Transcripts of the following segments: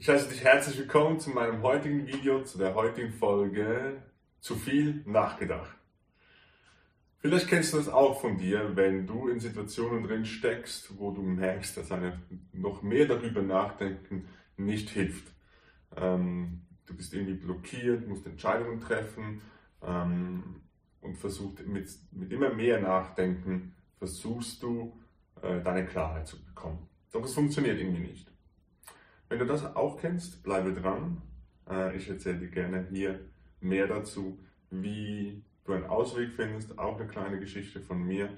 Ich heiße dich herzlich willkommen zu meinem heutigen Video, zu der heutigen Folge Zu viel nachgedacht. Vielleicht kennst du das auch von dir, wenn du in Situationen drin steckst, wo du merkst, dass eine noch mehr darüber nachdenken nicht hilft. Ähm, du bist irgendwie blockiert, musst Entscheidungen treffen ähm, und versuchst mit, mit immer mehr Nachdenken versuchst du äh, deine Klarheit zu bekommen. Doch es funktioniert irgendwie nicht. Wenn du das auch kennst, bleibe dran. Äh, ich erzähle dir gerne hier mehr dazu, wie du einen Ausweg findest, auch eine kleine Geschichte von mir.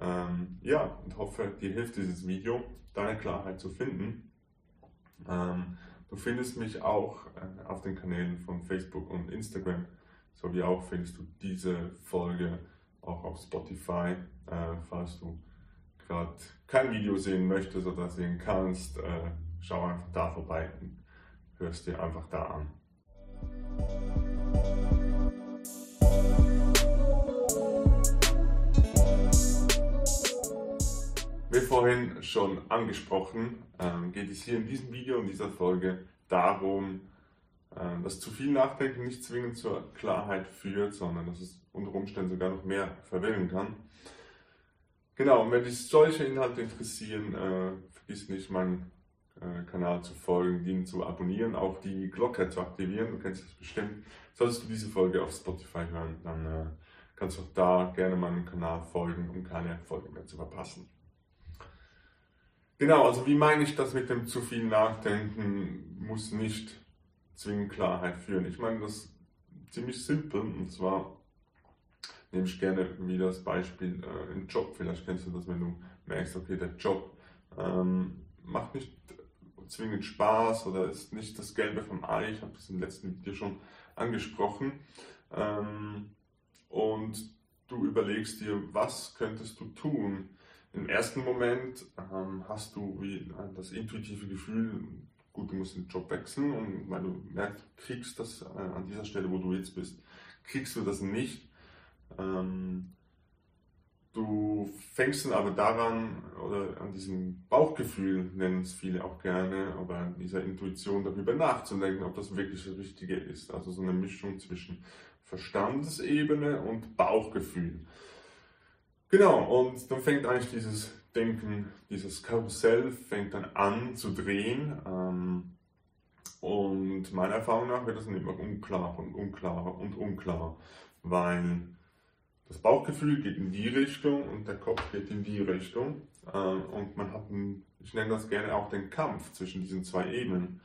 Ähm, ja, und hoffe, dir hilft dieses Video, deine Klarheit zu finden. Ähm, du findest mich auch äh, auf den Kanälen von Facebook und Instagram, sowie auch findest du diese Folge auch auf Spotify, äh, falls du gerade kein Video sehen möchtest oder sehen kannst schau einfach da vorbei und hörst dir einfach da an. Wie vorhin schon angesprochen, ähm, geht es hier in diesem Video, in dieser Folge darum, ähm, dass zu viel Nachdenken nicht zwingend zur Klarheit führt, sondern dass es unter Umständen sogar noch mehr verwirren kann. Genau, und wenn dich solche Inhalte interessieren, äh, vergiss nicht, meinen Kanal zu folgen, ihn zu abonnieren, auch die Glocke zu aktivieren. Du kennst das bestimmt. Solltest du diese Folge auf Spotify hören, dann äh, kannst du auch da gerne meinem Kanal folgen, um keine Folge mehr zu verpassen. Genau, also wie meine ich das mit dem zu viel Nachdenken muss nicht zwingend Klarheit führen. Ich meine das ziemlich simpel und zwar nehme ich gerne wieder das Beispiel äh, im Job. Vielleicht kennst du das, wenn du merkst, okay, der Job ähm, macht nicht zwingend Spaß oder ist nicht das Gelbe vom Ei. Ich habe das im letzten Video schon angesprochen. Ähm, und du überlegst dir, was könntest du tun? Im ersten Moment ähm, hast du wie das intuitive Gefühl, gut, du musst den Job wechseln und weil du merkst, kriegst das äh, an dieser Stelle, wo du jetzt bist, kriegst du das nicht. Ähm, Du fängst dann aber daran, oder an diesem Bauchgefühl nennen es viele auch gerne, aber an dieser Intuition darüber nachzudenken, ob das wirklich das Richtige ist. Also so eine Mischung zwischen Verstandesebene und Bauchgefühl. Genau, und dann fängt eigentlich dieses Denken, dieses Karussell fängt dann an zu drehen. Ähm, und meiner Erfahrung nach wird das dann immer unklarer und unklarer und unklarer, weil das Bauchgefühl geht in die Richtung und der Kopf geht in die Richtung. Ähm, und man hat, einen, ich nenne das gerne auch den Kampf zwischen diesen zwei Ebenen.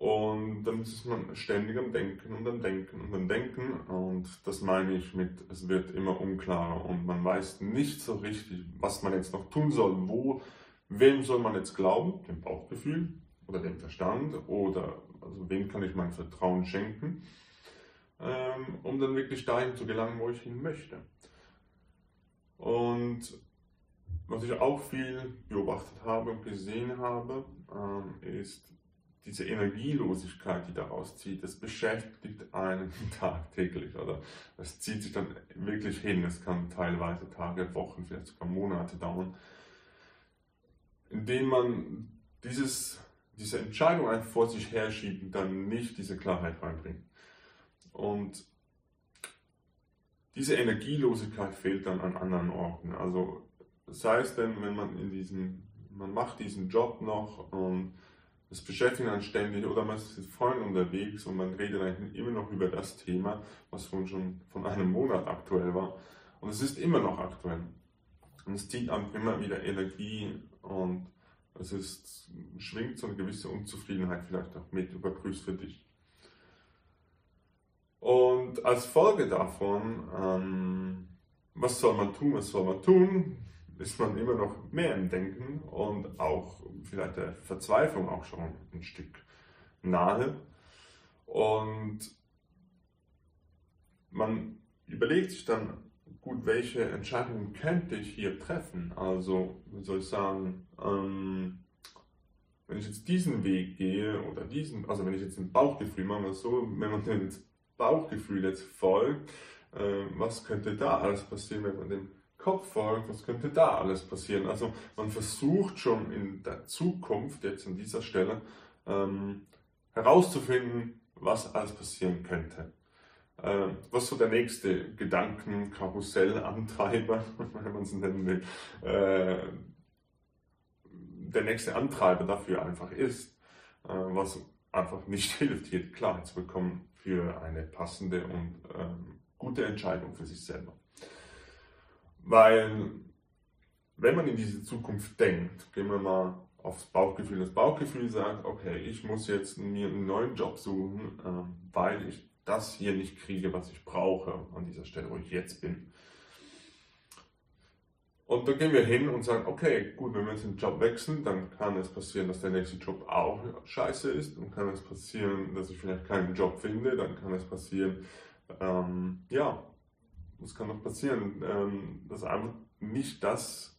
Und dann ist man ständig am Denken und am Denken und am Denken. Und das meine ich mit, es wird immer unklarer und man weiß nicht so richtig, was man jetzt noch tun soll. Wo, wem soll man jetzt glauben? Dem Bauchgefühl oder dem Verstand? Oder also wem kann ich mein Vertrauen schenken? Ähm, um dann wirklich dahin zu gelangen, wo ich hin möchte. Und was ich auch viel beobachtet habe und gesehen habe, ähm, ist diese Energielosigkeit, die daraus zieht. Das beschäftigt einen tagtäglich oder es zieht sich dann wirklich hin. Es kann teilweise Tage, Wochen, vielleicht sogar Monate dauern, indem man dieses, diese Entscheidung einfach vor sich herschiebt und dann nicht diese Klarheit reinbringt. Und diese Energielosigkeit fehlt dann an anderen Orten. Also sei es denn, wenn man in diesem, man macht diesen Job noch und es beschäftigt einen ständig oder man ist vorhin unterwegs und man redet eigentlich immer noch über das Thema, was schon von einem Monat aktuell war. Und es ist immer noch aktuell. Und es zieht einem immer wieder Energie und es ist, schwingt so eine gewisse Unzufriedenheit vielleicht auch mit. Überprüfst für dich. Und als Folge davon, ähm, was soll man tun, was soll man tun, ist man immer noch mehr im Denken und auch vielleicht der Verzweiflung auch schon ein Stück nahe. Und man überlegt sich dann, gut, welche Entscheidungen könnte ich hier treffen? Also, wie soll ich sagen, ähm, wenn ich jetzt diesen Weg gehe oder diesen, also wenn ich jetzt ein Bauchgefühl mache, so, wenn man den Bauchgefühl jetzt folgt, äh, was könnte da alles passieren, wenn man dem Kopf folgt, was könnte da alles passieren. Also man versucht schon in der Zukunft, jetzt an dieser Stelle, ähm, herauszufinden, was alles passieren könnte. Ähm, was so der nächste Gedankenkarussellantreiber, wenn man es nennen will, äh, der nächste Antreiber dafür einfach ist, äh, was einfach nicht hilft, hier Klarheit zu bekommen für eine passende und ähm, gute Entscheidung für sich selber. Weil, wenn man in diese Zukunft denkt, gehen wir mal aufs Bauchgefühl. Das Bauchgefühl sagt, okay, ich muss jetzt mir einen neuen Job suchen, ähm, weil ich das hier nicht kriege, was ich brauche an dieser Stelle, wo ich jetzt bin. Und dann gehen wir hin und sagen, okay, gut, wenn wir jetzt den Job wechseln, dann kann es passieren, dass der nächste Job auch scheiße ist. Dann kann es passieren, dass ich vielleicht keinen Job finde. Dann kann es passieren, ähm, ja, was kann noch passieren, ähm, dass einfach nicht das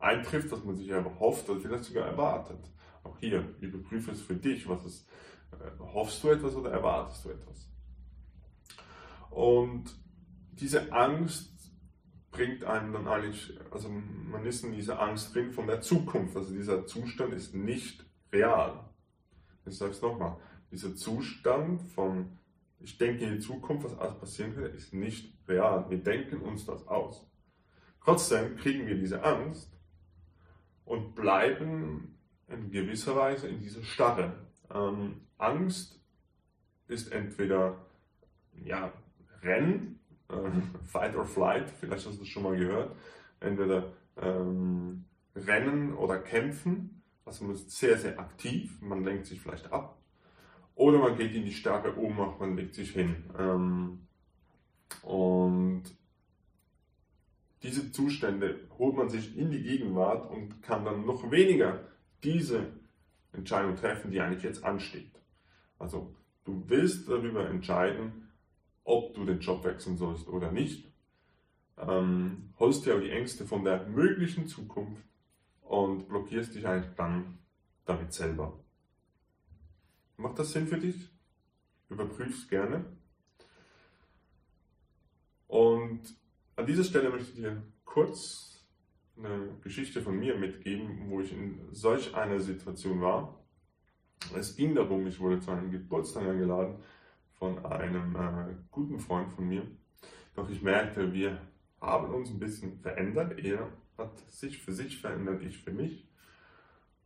eintrifft, was man sich erhofft oder vielleicht sogar erwartet. Auch hier, überprüfe es für dich, was ist, äh, hoffst du etwas oder erwartest du etwas? Und diese Angst bringt einen dann eigentlich, also man ist in dieser Angst drin von der Zukunft. Also dieser Zustand ist nicht real. Ich sage es nochmal, dieser Zustand von, ich denke in die Zukunft, was alles passieren könnte, ist nicht real. Wir denken uns das aus. Trotzdem kriegen wir diese Angst und bleiben in gewisser Weise in dieser Starre. Ähm, Angst ist entweder ja, Rennen, äh, Fight or Flight, vielleicht hast du das schon mal gehört, entweder ähm, Rennen oder Kämpfen, also man ist sehr, sehr aktiv, man lenkt sich vielleicht ab, oder man geht in die starke Ohnmacht, man legt sich hin. Ähm, und diese Zustände holt man sich in die Gegenwart und kann dann noch weniger diese Entscheidung treffen, die eigentlich jetzt ansteht. Also du willst darüber entscheiden, ob du den Job wechseln sollst oder nicht. Ähm, holst dir aber die Ängste von der möglichen Zukunft und blockierst dich eigentlich dann damit selber. Macht das Sinn für dich? Überprüf's gerne. Und an dieser Stelle möchte ich dir kurz eine Geschichte von mir mitgeben, wo ich in solch einer Situation war. Es ging darum, ich wurde zu einem Geburtstag eingeladen von einem äh, guten Freund von mir. Doch ich merkte, wir haben uns ein bisschen verändert. Er hat sich für sich verändert, ich für mich.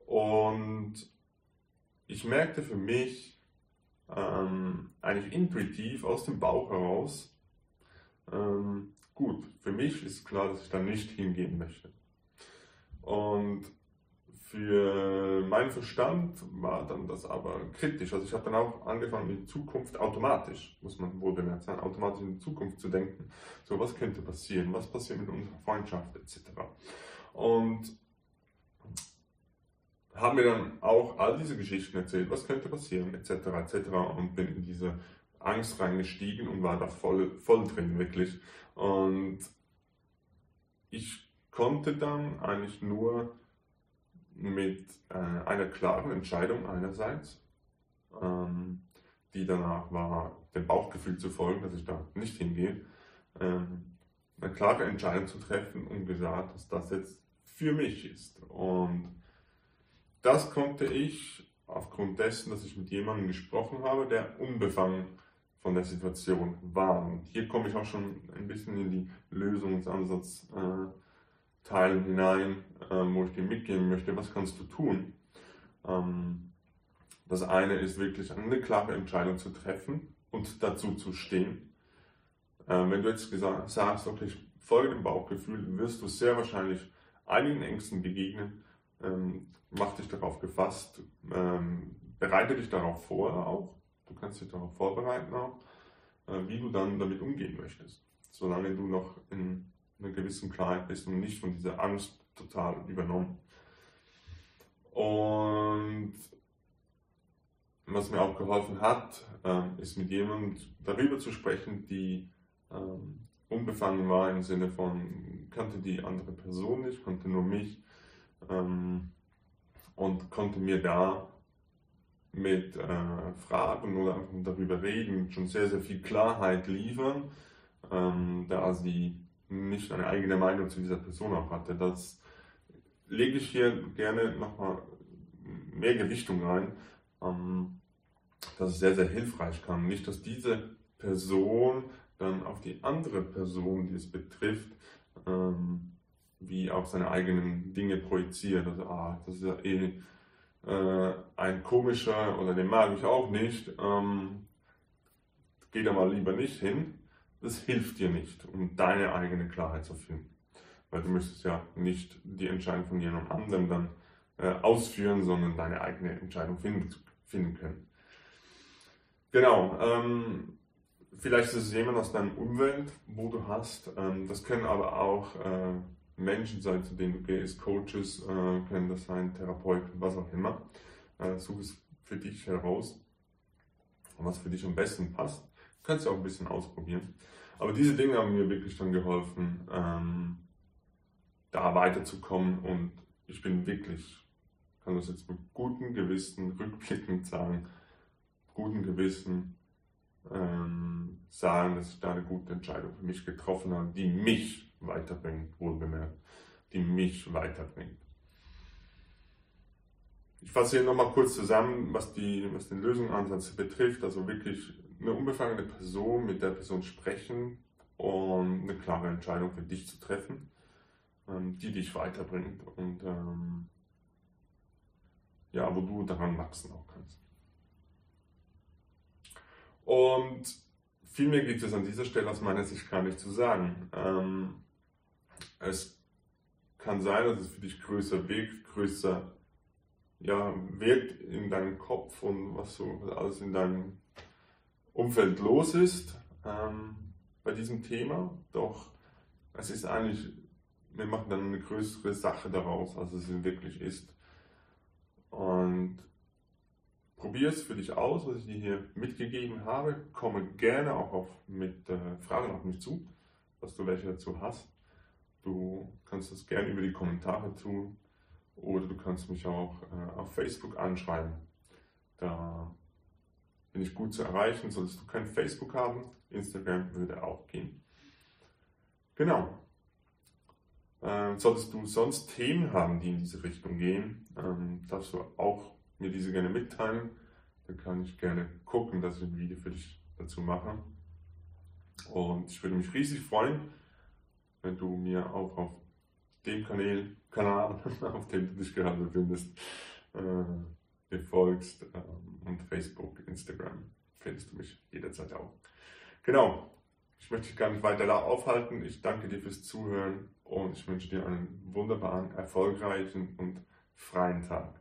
Und ich merkte für mich ähm, eigentlich intuitiv aus dem Bauch heraus, ähm, gut, für mich ist klar, dass ich da nicht hingehen möchte. Und für meinen Verstand war dann das aber kritisch. Also ich habe dann auch angefangen, in Zukunft automatisch, muss man wohl bemerkt sein, automatisch in Zukunft zu denken. So, was könnte passieren? Was passiert mit unserer Freundschaft etc. Und haben mir dann auch all diese Geschichten erzählt, was könnte passieren etc. etc. Und bin in diese Angst reingestiegen und war da voll, voll drin, wirklich. Und ich konnte dann eigentlich nur mit äh, einer klaren Entscheidung einerseits, ähm, die danach war, dem Bauchgefühl zu folgen, dass ich da nicht hingehe, ähm, eine klare Entscheidung zu treffen und gesagt, dass das jetzt für mich ist. Und das konnte ich aufgrund dessen, dass ich mit jemandem gesprochen habe, der unbefangen von der Situation war. Und hier komme ich auch schon ein bisschen in die Lösungsansatz. Äh, hinein, ähm, wo ich dir mitgeben möchte, was kannst du tun. Ähm, das eine ist wirklich eine klare Entscheidung zu treffen und dazu zu stehen. Ähm, wenn du jetzt sagst, okay, ich folge dem Bauchgefühl, wirst du sehr wahrscheinlich einigen Ängsten begegnen. Ähm, mach dich darauf gefasst, ähm, bereite dich darauf vor auch. Du kannst dich darauf vorbereiten auch, äh, wie du dann damit umgehen möchtest. Solange du noch in einer gewissen Klarheit bist und nicht von dieser Angst total übernommen. Und was mir auch geholfen hat, ähm, ist mit jemandem darüber zu sprechen, die ähm, unbefangen war im Sinne von, kannte die andere Person nicht, konnte nur mich ähm, und konnte mir da mit äh, Fragen oder einfach darüber reden schon sehr, sehr viel Klarheit liefern, da sie nicht eine eigene Meinung zu dieser Person auch hatte. Das lege ich hier gerne nochmal mehr Gewichtung rein, ähm, dass es sehr, sehr hilfreich kann. Nicht, dass diese Person dann auf die andere Person, die es betrifft, ähm, wie auch seine eigenen Dinge projiziert. Also, ah, das ist ja eh äh, ein komischer oder den mag ich auch nicht. Ähm, geh da mal lieber nicht hin. Das hilft dir nicht, um deine eigene Klarheit zu finden. Weil du möchtest ja nicht die Entscheidung von jemand anderem dann äh, ausführen, sondern deine eigene Entscheidung finden, finden können. Genau. Ähm, vielleicht ist es jemand aus deiner Umwelt, wo du hast. Ähm, das können aber auch äh, Menschen sein, zu denen du gehst, Coaches, äh, können das sein, Therapeuten, was auch immer. Äh, such es für dich heraus, was für dich am besten passt. Du kannst ja auch ein bisschen ausprobieren. Aber diese Dinge haben mir wirklich dann geholfen, ähm, da weiterzukommen und ich bin wirklich, kann das jetzt mit gutem Gewissen rückblickend sagen, guten Gewissen ähm, sagen, dass ich da eine gute Entscheidung für mich getroffen habe, die mich weiterbringt, wohlbemerkt, die mich weiterbringt. Ich fasse hier nochmal kurz zusammen, was, die, was den Lösungsansatz betrifft. Also wirklich eine unbefangene Person, mit der Person sprechen und eine klare Entscheidung für dich zu treffen, ähm, die dich weiterbringt und ähm, ja, wo du daran wachsen auch kannst. Und viel mehr gibt es an dieser Stelle aus meiner Sicht gar nicht zu sagen. Ähm, es kann sein, dass es für dich größer wirkt, größer ja, wirkt in deinem Kopf und was so alles in deinem Umfeld los ist ähm, bei diesem Thema. Doch es ist eigentlich, wir machen dann eine größere Sache daraus, als es wirklich ist. Und probier es für dich aus, was ich dir hier mitgegeben habe. Komme gerne auch auf, mit äh, Fragen auf mich zu, was du welche dazu hast. Du kannst das gerne über die Kommentare tun oder du kannst mich auch äh, auf Facebook anschreiben. Da bin ich gut zu erreichen. Solltest du kein Facebook haben, Instagram würde auch gehen. Genau. Ähm, solltest du sonst Themen haben, die in diese Richtung gehen, ähm, darfst du auch mir diese gerne mitteilen. Dann kann ich gerne gucken, dass ich ein Video für dich dazu mache. Und ich würde mich riesig freuen, wenn du mir auch auf dem Kanal, Kanal auf dem du dich gerade befindest, äh, mir folgst ähm, und Facebook, Instagram findest du mich jederzeit auch. Genau, ich möchte dich gar nicht weiter aufhalten. Ich danke dir fürs Zuhören und ich wünsche dir einen wunderbaren, erfolgreichen und freien Tag.